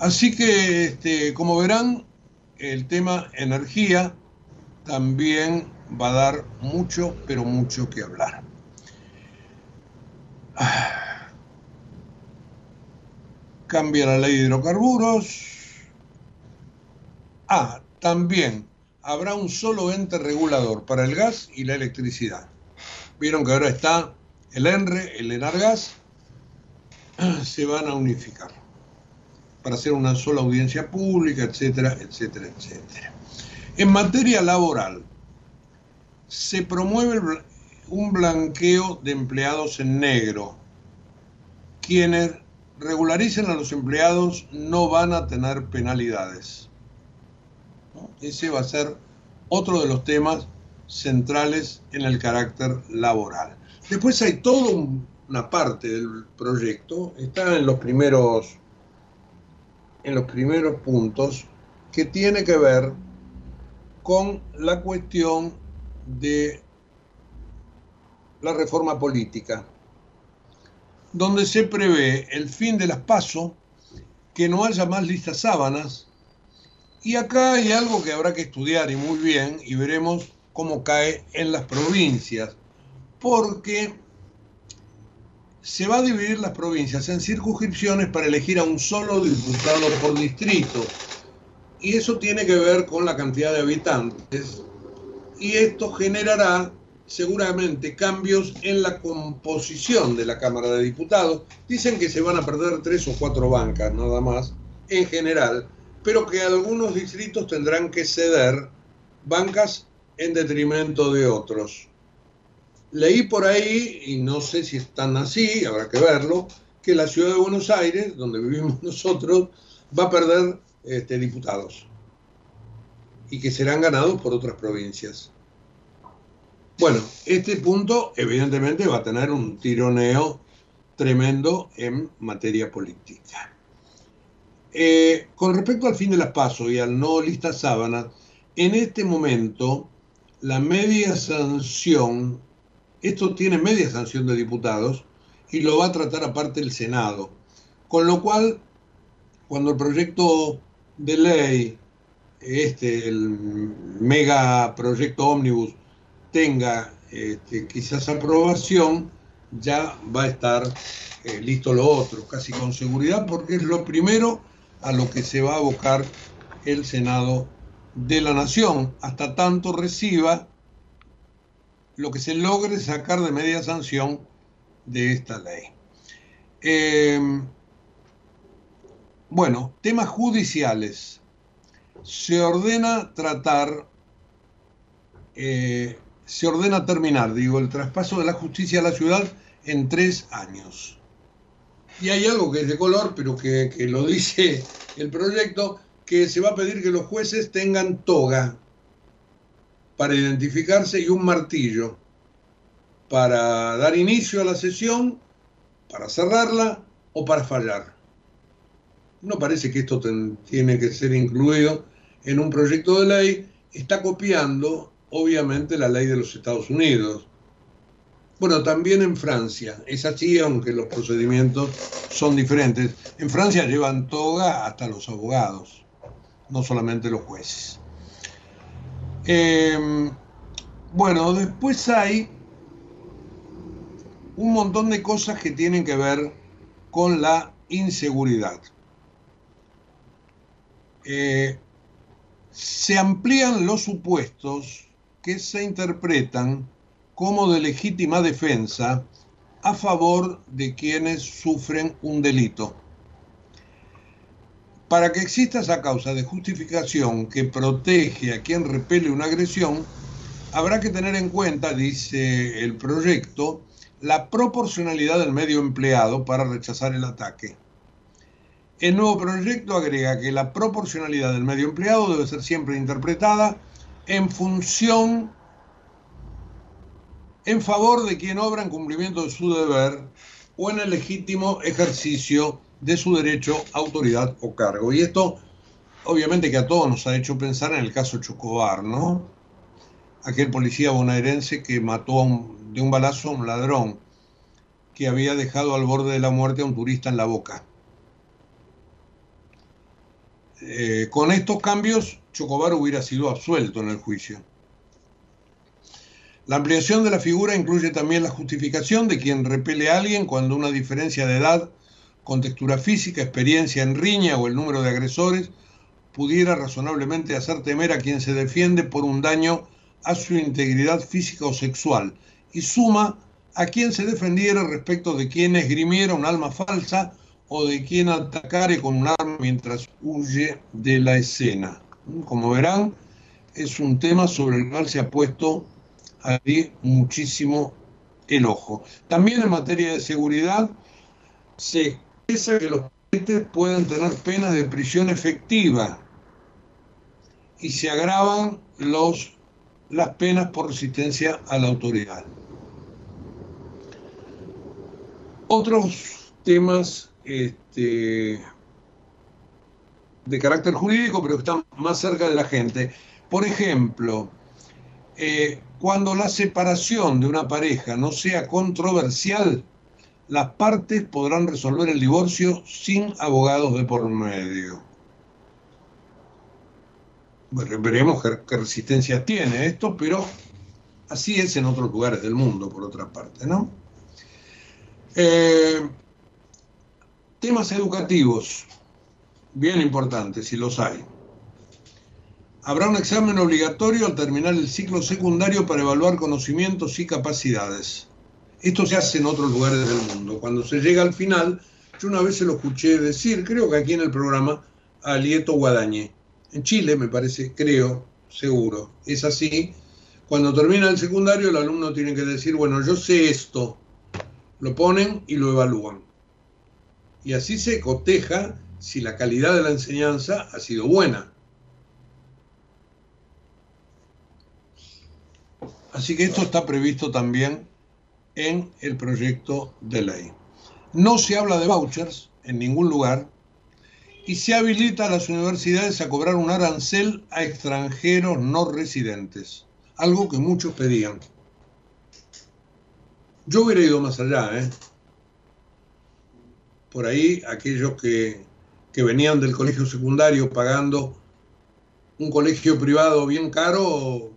Así que, este, como verán, el tema energía también va a dar mucho, pero mucho que hablar. Cambia la ley de hidrocarburos. Ah, también habrá un solo ente regulador para el gas y la electricidad. Vieron que ahora está el ENRE, el ENARGAS, se van a unificar para hacer una sola audiencia pública, etcétera, etcétera, etcétera. En materia laboral, se promueve un blanqueo de empleados en negro. Quienes regularicen a los empleados no van a tener penalidades. Ese va a ser otro de los temas centrales en el carácter laboral. Después hay toda una parte del proyecto, está en los primeros en los primeros puntos que tiene que ver con la cuestión de la reforma política, donde se prevé el fin de las pasos, que no haya más listas sábanas, y acá hay algo que habrá que estudiar y muy bien, y veremos cómo cae en las provincias, porque se va a dividir las provincias en circunscripciones para elegir a un solo diputado por distrito y eso tiene que ver con la cantidad de habitantes y esto generará seguramente cambios en la composición de la Cámara de Diputados. Dicen que se van a perder tres o cuatro bancas nada más en general, pero que algunos distritos tendrán que ceder bancas en detrimento de otros. Leí por ahí, y no sé si están así, habrá que verlo, que la ciudad de Buenos Aires, donde vivimos nosotros, va a perder este, diputados y que serán ganados por otras provincias. Bueno, este punto evidentemente va a tener un tironeo tremendo en materia política. Eh, con respecto al fin de las pasos y al no lista sábanas, en este momento la media sanción, esto tiene media sanción de diputados y lo va a tratar aparte el Senado, con lo cual cuando el proyecto de ley, este, el mega proyecto ómnibus, tenga este, quizás aprobación, ya va a estar eh, listo lo otro, casi con seguridad, porque es lo primero a lo que se va a abocar el Senado de la Nación, hasta tanto reciba lo que se logre sacar de media sanción de esta ley. Eh, bueno, temas judiciales. Se ordena tratar, eh, se ordena terminar, digo, el traspaso de la justicia a la ciudad en tres años. Y hay algo que es de color, pero que, que lo dice el proyecto, que se va a pedir que los jueces tengan toga para identificarse y un martillo para dar inicio a la sesión, para cerrarla o para fallar no parece que esto tiene que ser incluido en un proyecto de ley, está copiando obviamente la ley de los Estados Unidos. Bueno, también en Francia es así, aunque los procedimientos son diferentes. En Francia llevan toga hasta los abogados, no solamente los jueces. Em, bueno, después hay un montón de cosas que tienen que ver con la inseguridad. Eh, se amplían los supuestos que se interpretan como de legítima defensa a favor de quienes sufren un delito. Para que exista esa causa de justificación que protege a quien repele una agresión, habrá que tener en cuenta, dice el proyecto, la proporcionalidad del medio empleado para rechazar el ataque. El nuevo proyecto agrega que la proporcionalidad del medio empleado debe ser siempre interpretada en función, en favor de quien obra en cumplimiento de su deber o en el legítimo ejercicio de su derecho, autoridad o cargo. Y esto, obviamente, que a todos nos ha hecho pensar en el caso Chocobar, ¿no? Aquel policía bonaerense que mató de un balazo a un ladrón que había dejado al borde de la muerte a un turista en la boca. Eh, con estos cambios, Chocobar hubiera sido absuelto en el juicio. La ampliación de la figura incluye también la justificación de quien repele a alguien cuando una diferencia de edad, contextura física, experiencia en riña o el número de agresores pudiera razonablemente hacer temer a quien se defiende por un daño a su integridad física o sexual y suma a quien se defendiera respecto de quien esgrimiera un alma falsa o de quien atacare con un arma mientras huye de la escena. Como verán, es un tema sobre el cual se ha puesto ahí muchísimo el ojo. También en materia de seguridad se expresa que los pacientes pueden tener penas de prisión efectiva y se agravan los, las penas por resistencia a la autoridad. Otros temas este, de carácter jurídico, pero que están más cerca de la gente. Por ejemplo, eh, cuando la separación de una pareja no sea controversial, las partes podrán resolver el divorcio sin abogados de por medio. veremos qué, resistencia tiene esto, pero así es en otros lugares del mundo, por otra parte, ¿no? Eh, temas educativos, bien importantes, si los hay. Habrá un examen obligatorio al terminar el ciclo secundario para evaluar conocimientos y capacidades. Esto se hace en otros lugares del mundo. Cuando se llega al final, yo una vez se lo escuché decir, creo que aquí en el programa, a Lieto Guadañe. En Chile, me parece, creo, seguro. Es así. Cuando termina el secundario, el alumno tiene que decir, bueno, yo sé esto. Lo ponen y lo evalúan. Y así se coteja si la calidad de la enseñanza ha sido buena. Así que esto está previsto también en el proyecto de ley. No se habla de vouchers en ningún lugar y se habilita a las universidades a cobrar un arancel a extranjeros no residentes, algo que muchos pedían. Yo hubiera ido más allá, ¿eh? Por ahí aquellos que, que venían del colegio secundario pagando un colegio privado bien caro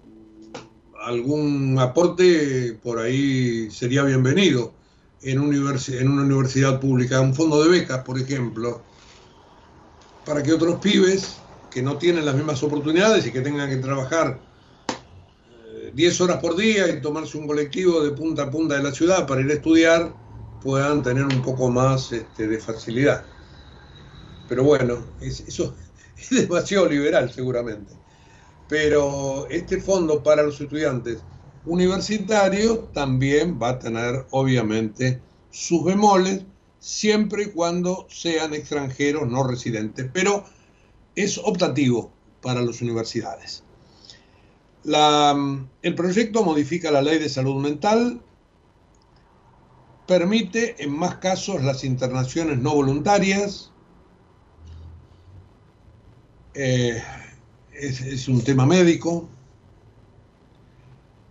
algún aporte por ahí sería bienvenido. En, en una universidad pública, un fondo de becas, por ejemplo, para que otros pibes que no tienen las mismas oportunidades y que tengan que trabajar 10 eh, horas por día y tomarse un colectivo de punta a punta de la ciudad para ir a estudiar, puedan tener un poco más este, de facilidad. Pero bueno, eso es demasiado liberal seguramente pero este fondo para los estudiantes universitarios también va a tener obviamente sus bemoles siempre y cuando sean extranjeros no residentes, pero es optativo para las universidades. el proyecto modifica la ley de salud mental, permite en más casos las internaciones no voluntarias, eh, es, un tema médico.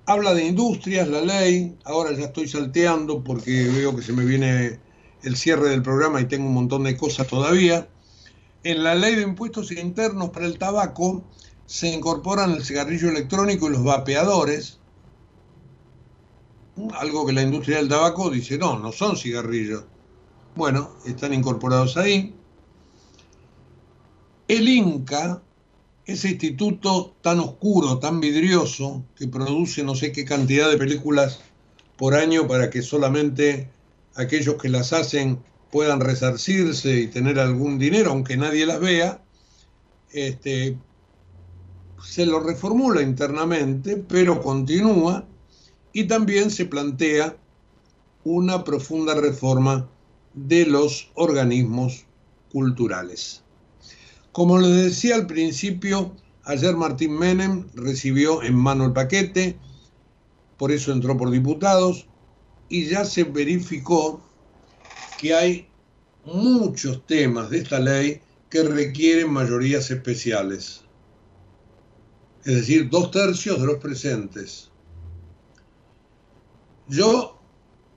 Habla de industrias, la ley. Ahora ya estoy salteando porque veo que se me viene el cierre del programa y tengo un montón de cosas todavía. En la ley de impuestos internos para el tabaco se incorporan el cigarrillo electrónico y los vapeadores. Algo que la industria del tabaco dice, no, no son cigarrillos. Bueno, están incorporados ahí. El INCA ese instituto tan oscuro, tan vidrioso, que produce no sé qué cantidad de películas por año para que solamente aquellos que las hacen puedan resarcirse y tener algún dinero, aunque nadie las vea, este, se lo reformula internamente, pero continúa y también se plantea una profunda reforma de los organismos culturales. Como les decía al principio, ayer Martín Menem recibió en mano el paquete, por eso entró por diputados, y ya se verificó que hay muchos temas de esta ley que requieren mayorías especiales. Es decir, dos tercios de los presentes. Yo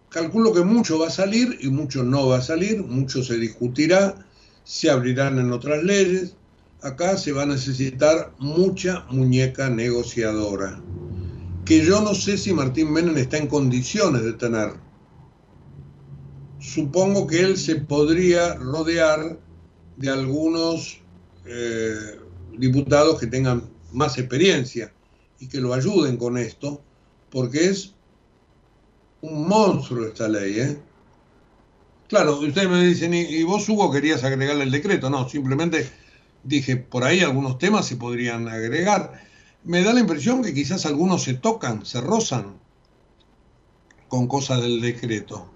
calculo que mucho va a salir y mucho no va a salir, mucho se discutirá, se abrirán en otras leyes. Acá se va a necesitar mucha muñeca negociadora, que yo no sé si Martín Menem está en condiciones de tener. Supongo que él se podría rodear de algunos eh, diputados que tengan más experiencia y que lo ayuden con esto, porque es un monstruo esta ley. ¿eh? Claro, ustedes me dicen, ¿y vos, Hugo, querías agregarle el decreto? No, simplemente dije, por ahí algunos temas se podrían agregar. Me da la impresión que quizás algunos se tocan, se rozan con cosas del decreto.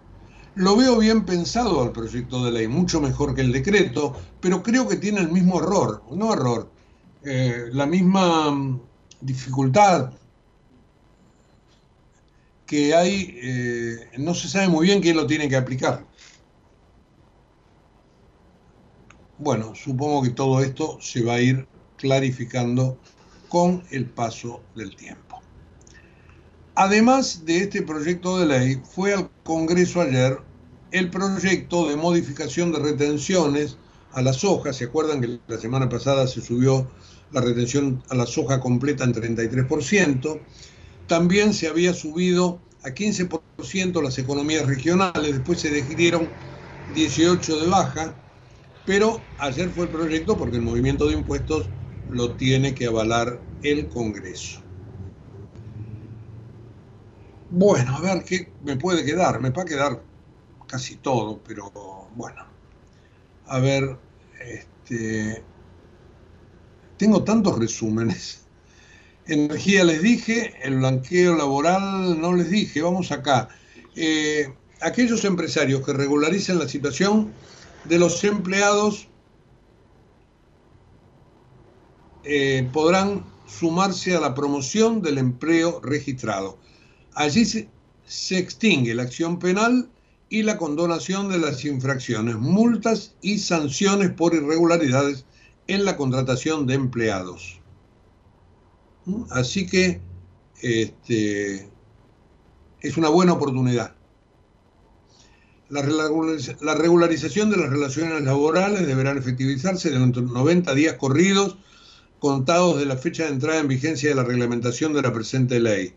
Lo veo bien pensado al proyecto de ley, mucho mejor que el decreto, pero creo que tiene el mismo error, no error, eh, la misma mm, dificultad que hay, eh, no se sabe muy bien quién lo tiene que aplicar. Bueno, supongo que todo esto se va a ir clarificando con el paso del tiempo. Además de este proyecto de ley, fue al Congreso ayer el proyecto de modificación de retenciones a la soja. ¿Se acuerdan que la semana pasada se subió la retención a la soja completa en 33%? También se había subido a 15% las economías regionales, después se decidieron 18 de baja, pero ayer fue el proyecto porque el movimiento de impuestos lo tiene que avalar el Congreso. Bueno, a ver qué me puede quedar. Me va a quedar casi todo, pero bueno. A ver, este, tengo tantos resúmenes. Energía les dije, el blanqueo laboral no les dije, vamos acá. Eh, aquellos empresarios que regularicen la situación de los empleados eh, podrán sumarse a la promoción del empleo registrado. Allí se, se extingue la acción penal y la condonación de las infracciones, multas y sanciones por irregularidades en la contratación de empleados. Así que este, es una buena oportunidad. La regularización de las relaciones laborales deberá efectivizarse dentro de 90 días corridos, contados de la fecha de entrada en vigencia de la reglamentación de la presente ley.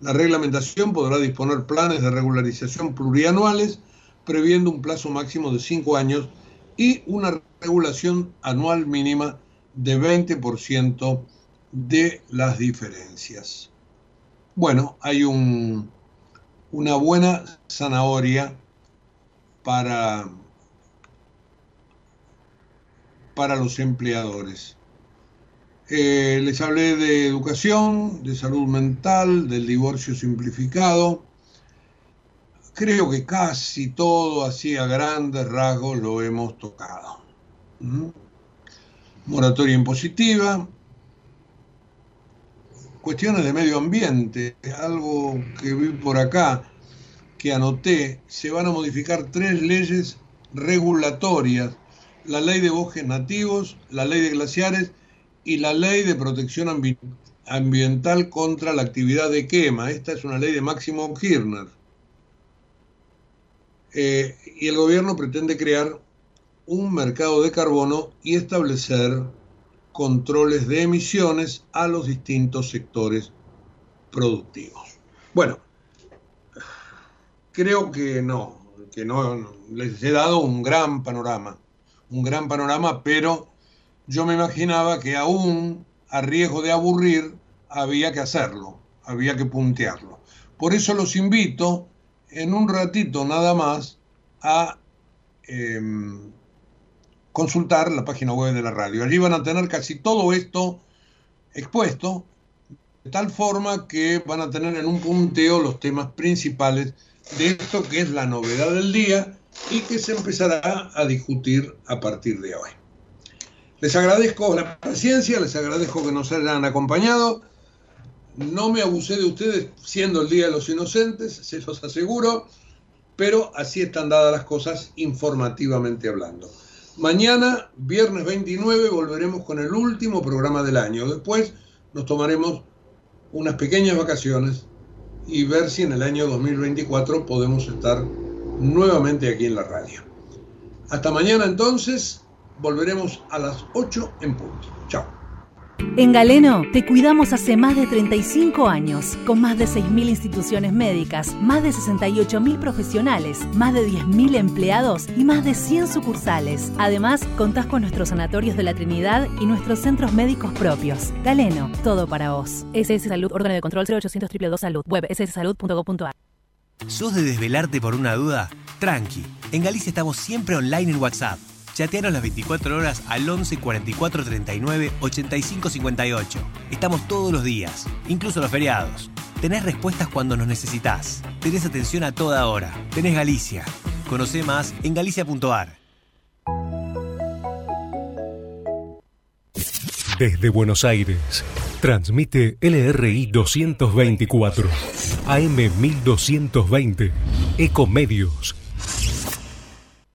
La reglamentación podrá disponer planes de regularización plurianuales, previendo un plazo máximo de 5 años y una regulación anual mínima de 20% de las diferencias. Bueno, hay un, una buena zanahoria para, para los empleadores. Eh, les hablé de educación, de salud mental, del divorcio simplificado. Creo que casi todo así a grandes rasgos lo hemos tocado. ¿Mm? Moratoria impositiva, cuestiones de medio ambiente, algo que vi por acá, que anoté, se van a modificar tres leyes regulatorias, la ley de bosques nativos, la ley de glaciares y la ley de protección ambiental contra la actividad de quema. Esta es una ley de Máximo Kirchner. Eh, y el gobierno pretende crear un mercado de carbono y establecer controles de emisiones a los distintos sectores productivos. Bueno, creo que no, que no les he dado un gran panorama, un gran panorama, pero yo me imaginaba que aún a riesgo de aburrir, había que hacerlo, había que puntearlo. Por eso los invito en un ratito nada más a em, consultar la página web de la radio. Allí van a tener casi todo esto expuesto, de tal forma que van a tener en un punteo los temas principales de esto que es la novedad del día y que se empezará a discutir a partir de hoy. Les agradezco la paciencia, les agradezco que nos hayan acompañado. No me abusé de ustedes siendo el Día de los Inocentes, se los aseguro, pero así están dadas las cosas informativamente hablando. Mañana, viernes 29, volveremos con el último programa del año. Después nos tomaremos unas pequeñas vacaciones y ver si en el año 2024 podemos estar nuevamente aquí en la radio. Hasta mañana entonces, volveremos a las 8 en punto. Chao. En Galeno te cuidamos hace más de 35 años, con más de 6.000 instituciones médicas, más de 68.000 profesionales, más de 10.000 empleados y más de 100 sucursales. Además, contás con nuestros sanatorios de la Trinidad y nuestros centros médicos propios. Galeno, todo para vos. SS Salud, órgano de control 0800 222 Salud, web sssalud.gov.ar. ¿Sos de desvelarte por una duda? Tranqui. En Galicia estamos siempre online en WhatsApp. Chateanos las 24 horas al 11 44 39 85 58. Estamos todos los días, incluso los feriados. Tenés respuestas cuando nos necesitas. Tenés atención a toda hora. Tenés Galicia. Conoce más en galicia.ar. Desde Buenos Aires, transmite LRI 224, AM 1220, Ecomedios